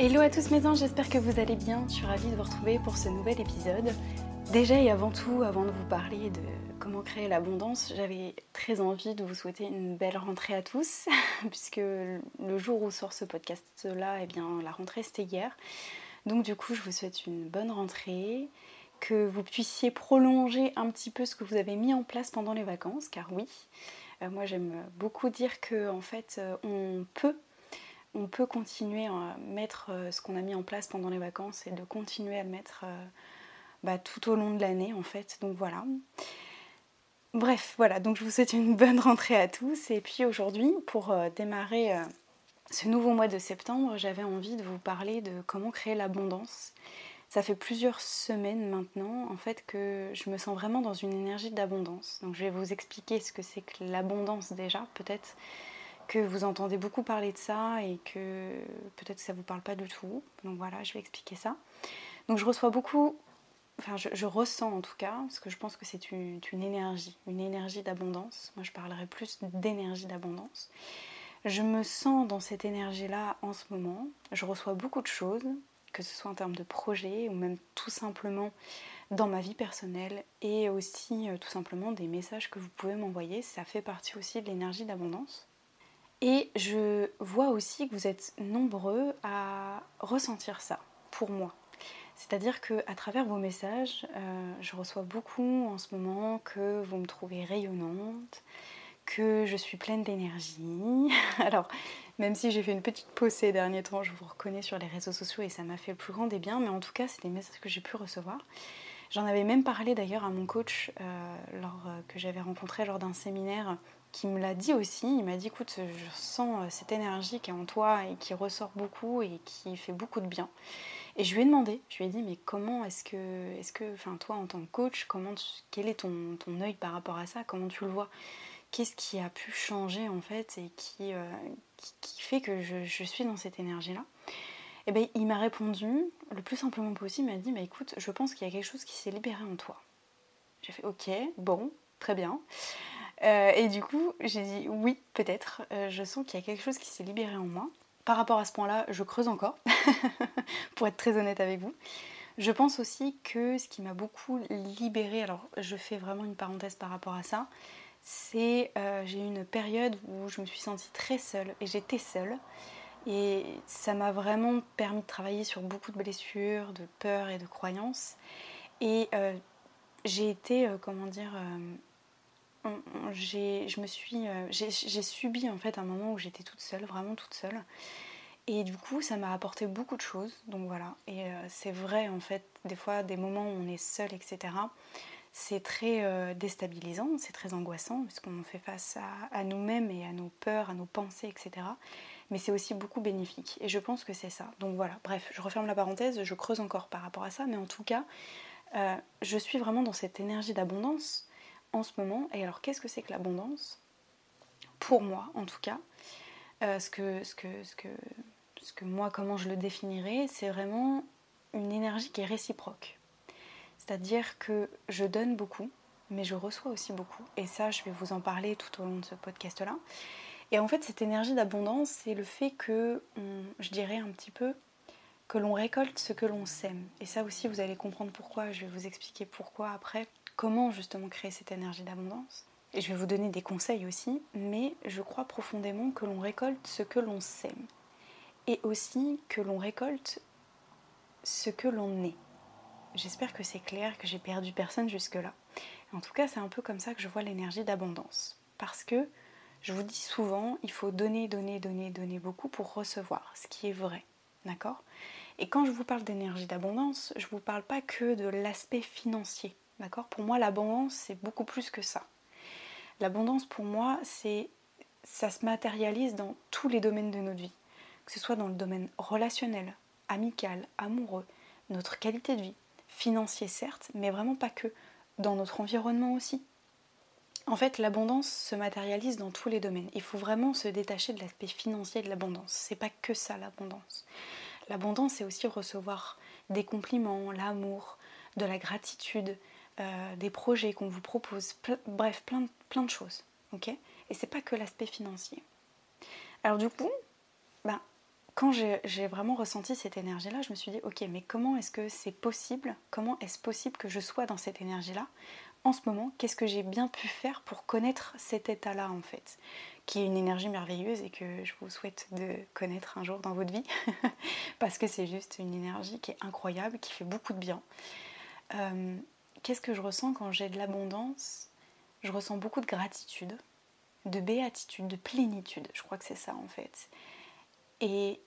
Hello à tous mes anges, j'espère que vous allez bien. Je suis ravie de vous retrouver pour ce nouvel épisode. Déjà et avant tout, avant de vous parler de comment créer l'abondance, j'avais très envie de vous souhaiter une belle rentrée à tous, puisque le jour où sort ce podcast-là, eh bien, la rentrée c'était hier. Donc du coup, je vous souhaite une bonne rentrée, que vous puissiez prolonger un petit peu ce que vous avez mis en place pendant les vacances, car oui, euh, moi j'aime beaucoup dire que en fait, euh, on peut on peut continuer à mettre euh, ce qu'on a mis en place pendant les vacances et de continuer à le mettre euh, bah, tout au long de l'année en fait. Donc voilà. Bref, voilà, donc je vous souhaite une bonne rentrée à tous. Et puis aujourd'hui, pour euh, démarrer ce nouveau mois de septembre, j'avais envie de vous parler de comment créer l'abondance. Ça fait plusieurs semaines maintenant en fait que je me sens vraiment dans une énergie d'abondance. Donc je vais vous expliquer ce que c'est que l'abondance déjà, peut-être que vous entendez beaucoup parler de ça et que peut-être que ça ne vous parle pas du tout. Donc voilà, je vais expliquer ça. Donc je reçois beaucoup, enfin je, ressens en tout cas, parce que je pense que c'est une, énergie, une énergie d'abondance. Moi je parlerai plus d'énergie d'abondance. Je me sens dans cette énergie-là en ce moment. Je reçois beaucoup de choses, que ce soit en termes de projets ou même tout simplement dans ma vie personnelle et aussi euh, tout simplement des messages que vous pouvez m'envoyer. Ça fait partie aussi de l'énergie d'abondance. Et je vois aussi que vous êtes nombreux à ressentir ça pour moi. C'est-à-dire que à travers vos messages, euh, je reçois beaucoup en ce moment que vous me trouvez rayonnante, que je suis pleine d'énergie. Alors, même si j'ai fait une petite pause ces derniers temps, je vous reconnais sur les réseaux sociaux et ça m'a fait le plus grand des biens, mais en tout cas, c'est des messages que j'ai pu recevoir. J'en avais même parlé d'ailleurs à mon coach euh, euh, que j'avais rencontré lors d'un séminaire qui me l'a dit aussi. Il m'a dit écoute, je sens euh, cette énergie qui est en toi et qui ressort beaucoup et qui fait beaucoup de bien. Et je lui ai demandé, je lui ai dit mais comment est-ce que, est-ce que, enfin toi en tant que coach, comment quel est ton, ton œil par rapport à ça? Comment tu le vois? Qu'est-ce qui a pu changer en fait et qui, euh, qui, fait que je, suis dans cette énergie-là? Et eh bien il m'a répondu le plus simplement possible, il m'a dit bah écoute, je pense qu'il y a quelque chose qui s'est libéré en toi. J'ai fait ok, bon, très bien. Euh, et du coup, j'ai dit oui, peut-être. Euh, je sens qu'il y a quelque chose qui s'est libéré en moi. Par rapport à ce point-là, je creuse encore, pour être très honnête avec vous. Je pense aussi que ce qui m'a beaucoup libérée, alors je fais vraiment une parenthèse par rapport à ça, c'est euh, j'ai eu une période où je me suis sentie très seule et j'étais seule. Et ça m'a vraiment permis de travailler sur beaucoup de blessures, de peurs et de croyances. Et j'ai été, comment dire, j'ai, je me suis, euh, j'ai, subi en fait un moment où j'étais toute seule, vraiment toute seule. Et du coup, ça m'a apporté beaucoup de choses. Donc voilà. Et euh, c'est vrai en fait, des fois, des moments où on est seul, etc. C'est très euh, déstabilisant, c'est très angoissant puisqu'on fait face à, à, nous-mêmes et à nos peurs, à nos pensées, etc. Mais c'est aussi beaucoup bénéfique. Et je pense que c'est ça. Donc voilà. Bref, je referme la parenthèse. Je creuse encore par rapport à ça, mais en tout cas, je suis vraiment dans cette énergie d'abondance en ce moment. Et alors, qu'est-ce que c'est que l'abondance? Pour moi, en tout cas, euh, ce, que, ce, que, ce, que, ce que moi, comment je le définirais, c'est vraiment une énergie qui est réciproque. C'est-à-dire que je donne beaucoup, mais je reçois aussi beaucoup. Et ça, je vais vous en parler tout au long de ce podcast-là. Et en fait, cette énergie d'abondance, c'est le fait que, je dirais un petit peu, que l'on récolte ce que l'on sème. Et ça aussi, vous allez comprendre pourquoi. Je vais vous expliquer pourquoi après comment justement créer cette énergie d'abondance. Et je vais vous donner des conseils aussi, mais je crois profondément que l'on récolte ce que l'on sème. Et aussi que l'on récolte ce que l'on est. J'espère que c'est clair, que j'ai perdu personne jusque-là. En tout cas, c'est un peu comme ça que je vois l'énergie d'abondance. Parce que, je vous dis souvent, il faut donner, donner, donner, donner beaucoup pour recevoir, ce qui est vrai. D'accord? Et quand je vous parle d'énergie d'abondance, je ne vous parle pas que de l'aspect financier. D'accord? Pour moi, l'abondance, c'est beaucoup plus que ça. L'abondance, pour moi, c'est ça se matérialise dans tous les domaines de notre vie, que ce soit dans le domaine relationnel, amical, amoureux, notre qualité de vie, financier certes, mais vraiment pas que, dans notre environnement aussi. En fait, l'abondance se matérialise dans tous les domaines. Il faut vraiment se détacher de l'aspect financier de l'abondance. C'est pas que ça l'abondance. L'abondance, c'est aussi recevoir des compliments, l'amour, de la gratitude, euh, des projets qu'on vous propose, bref, plein, de choses. ok? Et c'est pas que l'aspect financier. Alors du coup, ben, quand j'ai vraiment ressenti cette énergie-là, je me suis dit, ok, mais comment est-ce que c'est possible Comment est-ce possible que je sois dans cette énergie-là? En ce moment Qu'est-ce que j'ai bien pu faire pour connaître cet état-là en fait? Qui est une énergie merveilleuse et que je vous souhaite de connaître un jour dans votre vie. Parce que c'est juste une énergie qui est incroyable, qui fait beaucoup de bien. Euh, qu'est-ce que je ressens quand j'ai de l'abondance? Je ressens beaucoup de gratitude, de béatitude, de plénitude. Je crois que c'est ça en fait. Et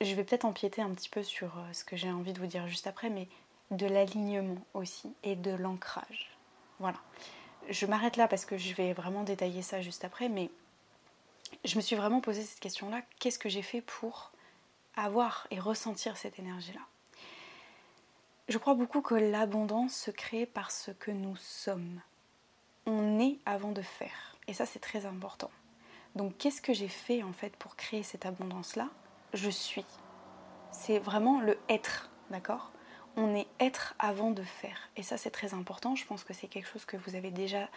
je vais peut-être empiéter un petit peu sur euh, ce que j'ai envie de vous dire juste après, mais de l'alignement aussi et de l'ancrage. Voilà. Je m'arrête là parce que je vais vraiment détailler ça juste après, mais je me suis vraiment posé cette question-là. Qu'est-ce que j'ai fait pour avoir et ressentir cette énergie-là? Je crois beaucoup que l'abondance se crée parce que nous sommes. On est avant de faire. Et ça, c'est très important. Donc, qu'est-ce que j'ai fait en fait pour créer cette abondance-là? Je suis. C'est vraiment le être, d'accord? On est être avant de faire. Et ça, c'est très important. Je pense que c'est quelque chose que vous avez déjà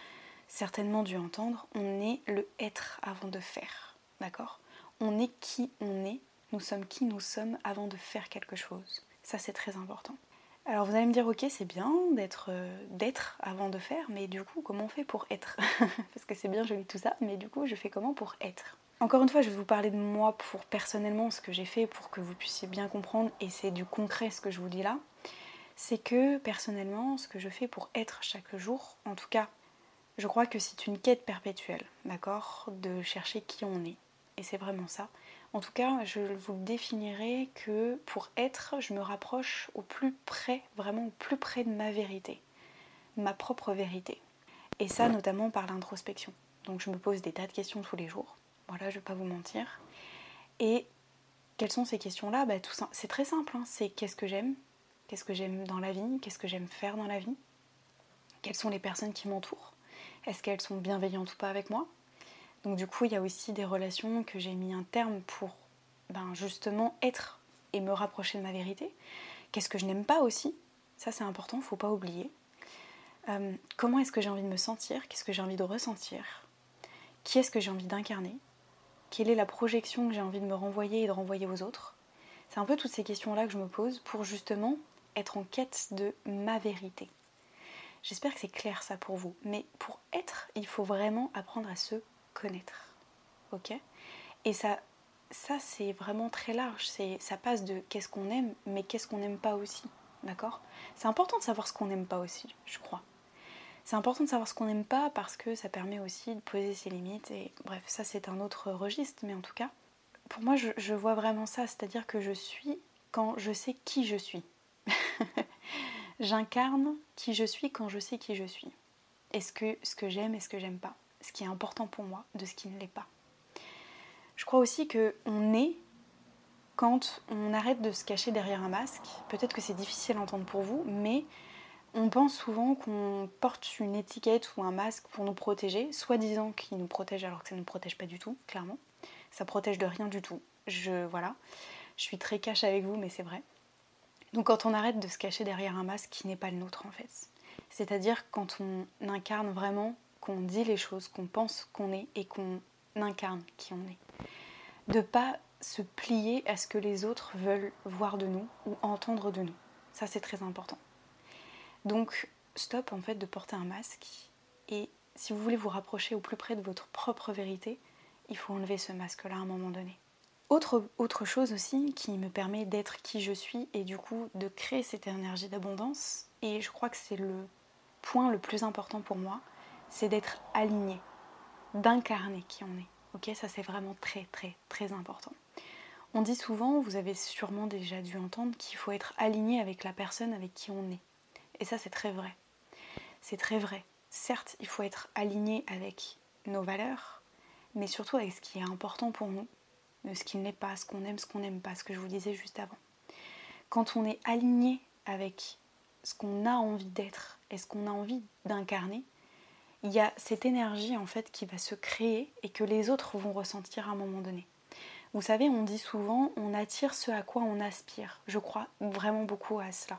certainement dû entendre. On est le être avant de faire, d'accord? On est qui on est. Nous sommes qui nous sommes avant de faire quelque chose. Ça, c'est très important. Alors vous allez me dire, ok, c'est bien d'être euh, d'être avant de faire, mais du coup, comment on fait pour être? Parce que c'est bien joli tout ça, mais du coup, je fais comment pour être? Encore une fois, je vais vous parler de moi pour personnellement ce que j'ai fait pour que vous puissiez bien comprendre, et c'est du concret ce que je vous dis là. C'est que personnellement, ce que je fais pour être chaque jour, en tout cas, je crois que c'est une quête perpétuelle, d'accord De chercher qui on est. Et c'est vraiment ça. En tout cas, je vous définirai que pour être, je me rapproche au plus près, vraiment au plus près de ma vérité, ma propre vérité. Et ça, notamment par l'introspection. Donc je me pose des tas de questions tous les jours. Voilà, je ne vais pas vous mentir. Et quelles sont ces questions-là? Bah, C'est très simple, hein. c'est qu'est-ce que j'aime? Qu'est-ce que j'aime dans la vie? Qu'est-ce que j'aime faire dans la vie? Quelles sont les personnes qui m'entourent? Est-ce qu'elles sont bienveillantes ou pas avec moi? Donc du coup, il y a aussi des relations que j'ai mis un terme pour ben, justement être et me rapprocher de ma vérité. Qu'est-ce que je n'aime pas aussi? Ça c'est important, il ne faut pas oublier. Euh, comment est-ce que j'ai envie de me sentir? Qu'est-ce que j'ai envie de ressentir? Qui est-ce que j'ai envie d'incarner? Quelle est la projection que j'ai envie de me renvoyer et de renvoyer aux autres? C'est un peu toutes ces questions-là que je me pose pour justement être en quête de ma vérité. J'espère que c'est clair ça pour vous. Mais pour être, il faut vraiment apprendre à se connaître. Ok? Et ça, ça c'est vraiment très large. Ça passe de qu'est-ce qu'on aime, mais qu'est-ce qu'on n'aime pas aussi. D'accord? C'est important de savoir ce qu'on n'aime pas aussi, je crois. C'est important de savoir ce qu'on n'aime pas parce que ça permet aussi de poser ses limites. Et bref, ça c'est un autre registre, mais en tout cas, pour moi, je, vois vraiment ça, c'est-à-dire que je suis quand je sais qui je suis. J'incarne qui je suis quand je sais qui je suis. Est-ce que ce que j'aime est ce que j'aime pas? Ce qui est important pour moi de ce qui ne l'est pas. Je crois aussi que on est quand on arrête de se cacher derrière un masque. Peut-être que c'est difficile à entendre pour vous, mais on pense souvent qu'on porte une étiquette ou un masque pour nous protéger, soi-disant qu'il nous protège alors que ça ne nous protège pas du tout, clairement. Ça protège de rien du tout. Je voilà, je suis très cache avec vous, mais c'est vrai. Donc quand on arrête de se cacher derrière un masque qui n'est pas le nôtre en fait, c'est-à-dire quand on incarne vraiment, qu'on dit les choses, qu'on pense qu'on est et qu'on incarne qui on est, de pas se plier à ce que les autres veulent voir de nous ou entendre de nous. Ça c'est très important. Donc stop en fait de porter un masque et si vous voulez vous rapprocher au plus près de votre propre vérité, il faut enlever ce masque-là à un moment donné. Autre, autre chose aussi qui me permet d'être qui je suis et du coup de créer cette énergie d'abondance, et je crois que c'est le point le plus important pour moi, c'est d'être aligné, d'incarner qui on est. Ok, ça c'est vraiment très très très important. On dit souvent, vous avez sûrement déjà dû entendre, qu'il faut être aligné avec la personne avec qui on est. Et ça, c'est très vrai. C'est très vrai. Certes, il faut être aligné avec nos valeurs, mais surtout avec ce qui est important pour nous, ce qui n'est pas, ce qu'on aime, ce qu'on n'aime pas, ce que je vous disais juste avant. Quand on est aligné avec ce qu'on a envie d'être et ce qu'on a envie d'incarner, il y a cette énergie en fait qui va se créer et que les autres vont ressentir à un moment donné. Vous savez, on dit souvent on attire ce à quoi on aspire. Je crois vraiment beaucoup à cela.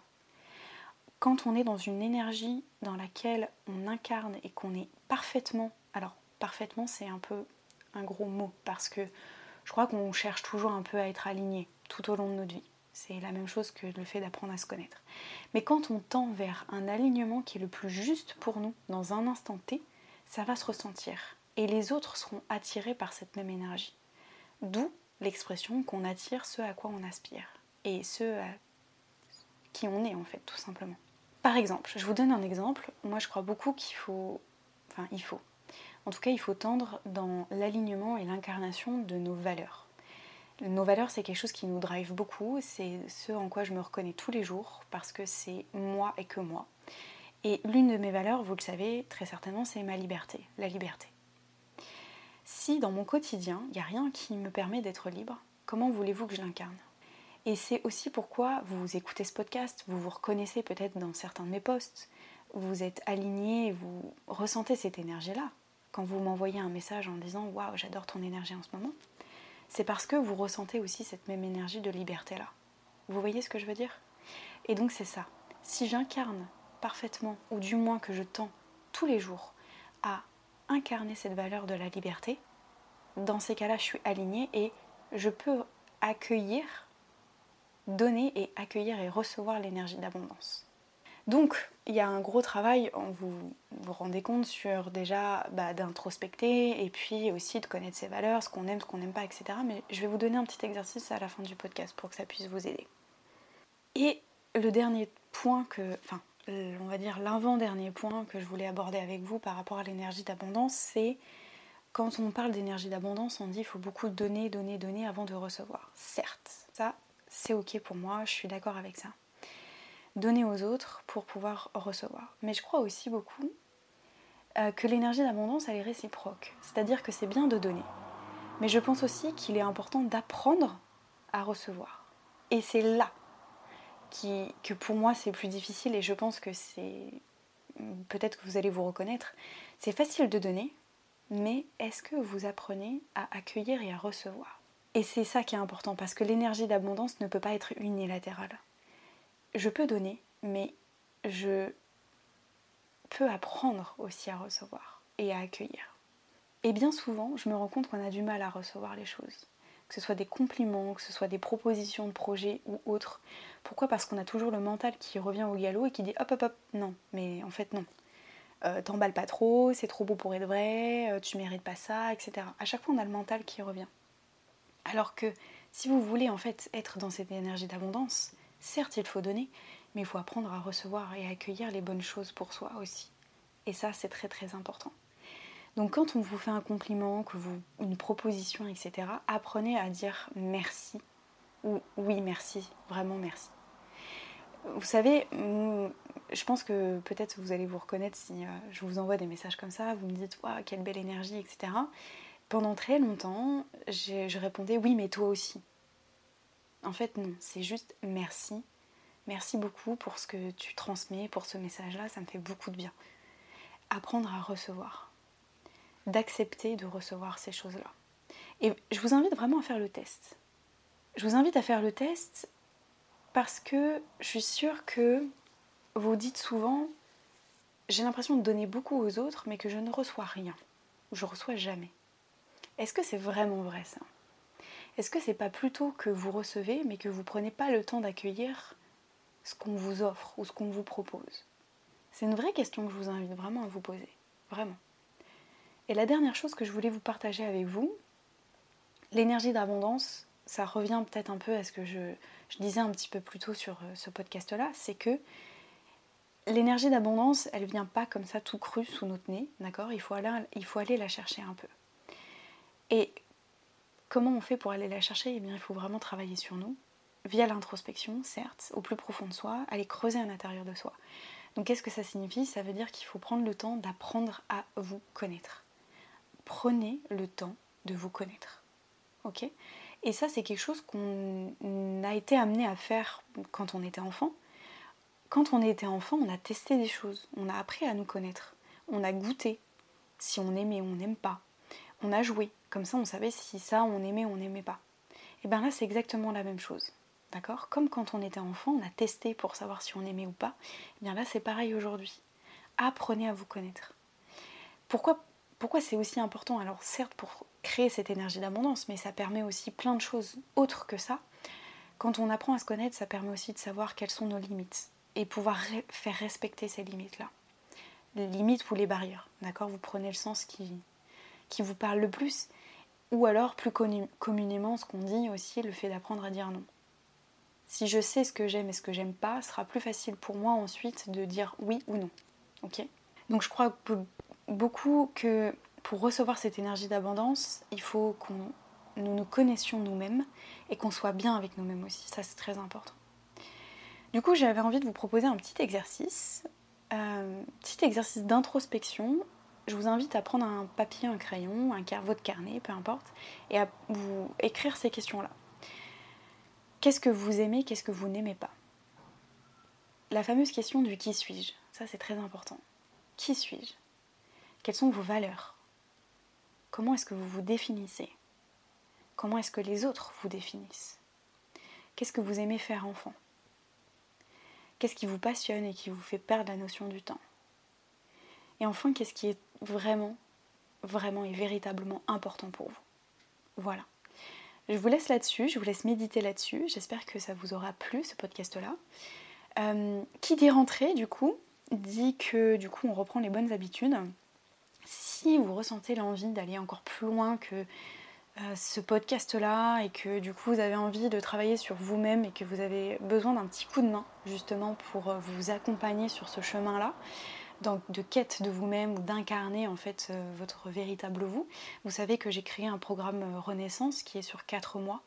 Quand on est dans une énergie dans laquelle on incarne et qu'on est parfaitement, alors parfaitement c'est un peu un gros mot parce que je crois qu'on cherche toujours un peu à être aligné tout au long de notre vie. C'est la même chose que le fait d'apprendre à se connaître. Mais quand on tend vers un alignement qui est le plus juste pour nous dans un instant T, ça va se ressentir. Et les autres seront attirés par cette même énergie. D'où l'expression qu'on attire ce à quoi on aspire. Et ce à qui on est en fait, tout simplement. Par exemple, je vous donne un exemple. Moi je crois beaucoup qu'il faut... Enfin, il faut. En tout cas, il faut tendre dans l'alignement et l'incarnation de nos valeurs. Nos valeurs, c'est quelque chose qui nous drive beaucoup, c'est ce en quoi je me reconnais tous les jours, parce que c'est moi et que moi. Et l'une de mes valeurs, vous le savez très certainement, c'est ma liberté, la liberté. Si dans mon quotidien, il n'y a rien qui me permet d'être libre, comment voulez-vous que je l'incarne? Et c'est aussi pourquoi vous écoutez ce podcast, vous vous reconnaissez peut-être dans certains de mes posts, vous êtes aligné, vous ressentez cette énergie-là. Quand vous m'envoyez un message en disant Waouh, j'adore ton énergie en ce moment, c'est parce que vous ressentez aussi cette même énergie de liberté-là. Vous voyez ce que je veux dire? Et donc c'est ça. Si j'incarne parfaitement, ou du moins que je tends tous les jours à incarner cette valeur de la liberté, dans ces cas-là, je suis alignée et je peux accueillir, donner et accueillir et recevoir l'énergie d'abondance. Donc, il y a un gros travail, vous vous rendez compte, sur déjà bah, d'introspecter et puis aussi de connaître ses valeurs, ce qu'on aime, ce qu'on n'aime pas, etc. Mais je vais vous donner un petit exercice à la fin du podcast pour que ça puisse vous aider. Et le dernier point que, enfin, on va dire l'avant-dernier point que je voulais aborder avec vous par rapport à l'énergie d'abondance, c'est quand on parle d'énergie d'abondance, on dit qu'il faut beaucoup donner, donner, donner avant de recevoir. Certes, ça, c'est ok pour moi, je suis d'accord avec ça donner aux autres pour pouvoir recevoir. Mais je crois aussi beaucoup euh, que l'énergie d'abondance, elle est réciproque. C'est-à-dire que c'est bien de donner. Mais je pense aussi qu'il est important d'apprendre à recevoir. Et c'est là que pour moi c'est plus difficile et je pense que c'est... Peut-être que vous allez vous reconnaître. C'est facile de donner, mais est-ce que vous apprenez à accueillir et à recevoir? Et c'est ça qui est important parce que l'énergie d'abondance ne peut pas être unilatérale je peux donner, mais je peux apprendre aussi à recevoir et à accueillir. Et bien souvent, je me rends compte qu'on a du mal à recevoir les choses. Que ce soit des compliments, que ce soit des propositions de projets ou autres. Pourquoi? Parce qu'on a toujours le mental qui revient au galop et qui dit hop hop hop, non, mais en fait non. Euh, T'emballes pas trop, c'est trop beau pour être vrai, euh, tu mérites pas ça, etc. À chaque fois, on a le mental qui revient. Alors que si vous voulez en fait être dans cette énergie d'abondance, Certes, il faut donner, mais il faut apprendre à recevoir et à accueillir les bonnes choses pour soi aussi. Et ça, c'est très très important. Donc quand on vous fait un compliment, que vous, une proposition, etc., apprenez à dire merci ou oui merci, vraiment merci. Vous savez, je pense que peut-être vous allez vous reconnaître si euh, je vous envoie des messages comme ça, vous me dites waouh quelle belle énergie, etc. Pendant très longtemps, je répondais oui mais toi aussi. En fait, non, c'est juste merci. Merci beaucoup pour ce que tu transmets, pour ce message-là, ça me fait beaucoup de bien. Apprendre à recevoir, d'accepter de recevoir ces choses-là. Et je vous invite vraiment à faire le test. Je vous invite à faire le test parce que je suis sûre que vous dites souvent j'ai l'impression de donner beaucoup aux autres mais que je ne reçois rien. Je reçois jamais. Est-ce que c'est vraiment vrai ça? Est-ce que c'est pas plutôt que vous recevez, mais que vous prenez pas le temps d'accueillir ce qu'on vous offre ou ce qu'on vous propose? C'est une vraie question que je vous invite vraiment à vous poser. Vraiment. Et la dernière chose que je voulais vous partager avec vous, l'énergie d'abondance, ça revient peut-être un peu à ce que je, disais un petit peu plus tôt sur euh, ce podcast-là, c'est que l'énergie d'abondance, elle vient pas comme ça tout cru sous notre nez, d'accord? Il, faut aller, il faut aller la chercher un peu. Et Comment on fait pour aller la chercher? Eh bien, il faut vraiment travailler sur nous, via l'introspection, certes, au plus profond de soi, aller creuser à l'intérieur de soi. Donc, qu'est-ce que ça signifie? Ça veut dire qu'il faut prendre le temps d'apprendre à vous connaître. Prenez le temps de vous connaître. Ok? Et ça, c'est quelque chose qu'on a été amené à faire quand on était enfant. Quand on était enfant, on a testé des choses, on a appris à nous connaître, on a goûté si on aimait ou on n'aime pas, on a joué, comme ça on savait si ça on aimait ou on n'aimait pas. Et bien là, c'est exactement la même chose. D'accord? Comme quand on était enfant, on a testé pour savoir si on aimait ou pas. Et bien là, c'est pareil aujourd'hui. Apprenez à vous connaître. Pourquoi pourquoi c'est aussi important? Alors certes pour créer cette énergie d'abondance, mais ça permet aussi plein de choses autres que ça. Quand on apprend à se connaître, ça permet aussi de savoir quelles sont nos limites et pouvoir faire respecter ces limites-là. Les limites ou les barrières, d'accord? Vous prenez le sens qui, qui vous parle le plus, ou alors plus communément ce qu'on dit aussi, le fait d'apprendre à dire non. Si je sais ce que j'aime et ce que j'aime pas, sera plus facile pour moi ensuite de dire oui ou non. Ok? Donc je crois beaucoup que pour recevoir cette énergie d'abondance, il faut qu'on nous nous connaissions nous-mêmes et qu'on soit bien avec nous-mêmes aussi. Ça c'est très important. Du coup, j'avais envie de vous proposer un petit exercice, euh, petit exercice d'introspection. Je vous invite à prendre un papier, un crayon, un votre carnet, peu importe, et à vous écrire ces questions-là. Qu'est-ce que vous aimez, qu'est-ce que vous n'aimez pas? La fameuse question du qui suis-je, ça c'est très important. Qui suis-je? Quelles sont vos valeurs? Comment est-ce que vous vous définissez? Comment est-ce que les autres vous définissent? Qu'est-ce que vous aimez faire enfant? Qu'est-ce qui vous passionne et qui vous fait perdre la notion du temps? Et enfin, qu'est-ce qui est vraiment, vraiment et véritablement important pour vous Voilà. Je vous laisse là-dessus, je vous laisse méditer là-dessus. J'espère que ça vous aura plu ce podcast-là. Euh, qui dit rentrer, du coup, dit que du coup on reprend les bonnes habitudes. Si vous ressentez l'envie d'aller encore plus loin que euh, ce podcast-là et que du coup vous avez envie de travailler sur vous-même et que vous avez besoin d'un petit coup de main justement pour euh, vous accompagner sur ce chemin-là, donc de quête de vous-même ou d'incarner en fait euh, votre véritable vous. Vous savez que j'ai créé un programme euh, Renaissance qui est sur 4 mois,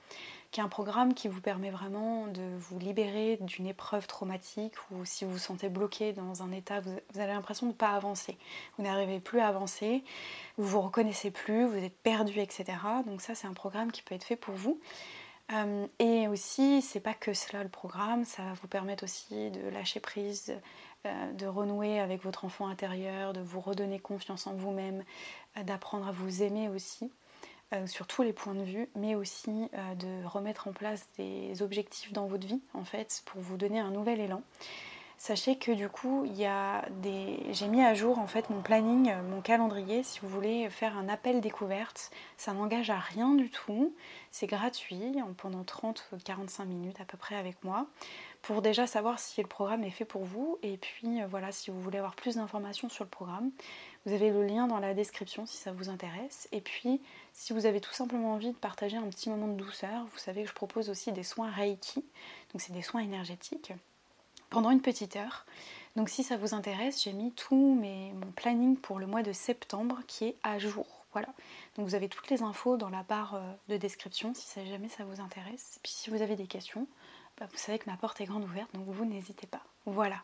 qui est un programme qui vous permet vraiment de vous libérer d'une épreuve traumatique ou si vous vous sentez bloqué dans un état, vous, avez l'impression de ne pas avancer. Vous n'arrivez plus à avancer, vous vous reconnaissez plus, vous êtes perdu, etc. Donc ça c'est un programme qui peut être fait pour vous. Euh, et aussi, c'est pas que cela le programme, ça va vous permettre aussi de lâcher prise, euh, de renouer avec votre enfant intérieur, de vous redonner confiance en vous-même, euh, d'apprendre à vous aimer aussi sur tous les points de vue, mais aussi de remettre en place des objectifs dans votre vie en fait pour vous donner un nouvel élan. Sachez que du coup, il y a des... j'ai mis à jour en fait mon planning, mon calendrier. Si vous voulez faire un appel découverte, ça n'engage à rien du tout. C'est gratuit pendant 30-45 minutes à peu près avec moi pour déjà savoir si le programme est fait pour vous. Et puis euh, voilà, si vous voulez avoir plus d'informations sur le programme, vous avez le lien dans la description si ça vous intéresse. Et puis, si vous avez tout simplement envie de partager un petit moment de douceur, vous savez que je propose aussi des soins Reiki, donc c'est des soins énergétiques pendant une petite heure. Donc si ça vous intéresse, j'ai mis tout mon planning pour le mois de septembre qui est à jour. Voilà. Donc vous avez toutes les infos dans la barre euh, de description si jamais ça vous intéresse. Et puis si vous avez des questions, bah, vous savez que ma porte est grande ouverte, donc vous n'hésitez pas. Voilà.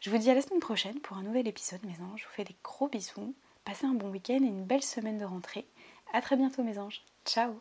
Je vous dis à la semaine prochaine pour un nouvel épisode, mes anges. Je vous fais des gros bisous. Passez un bon week-end et une belle semaine de rentrée. A très bientôt, mes anges. Ciao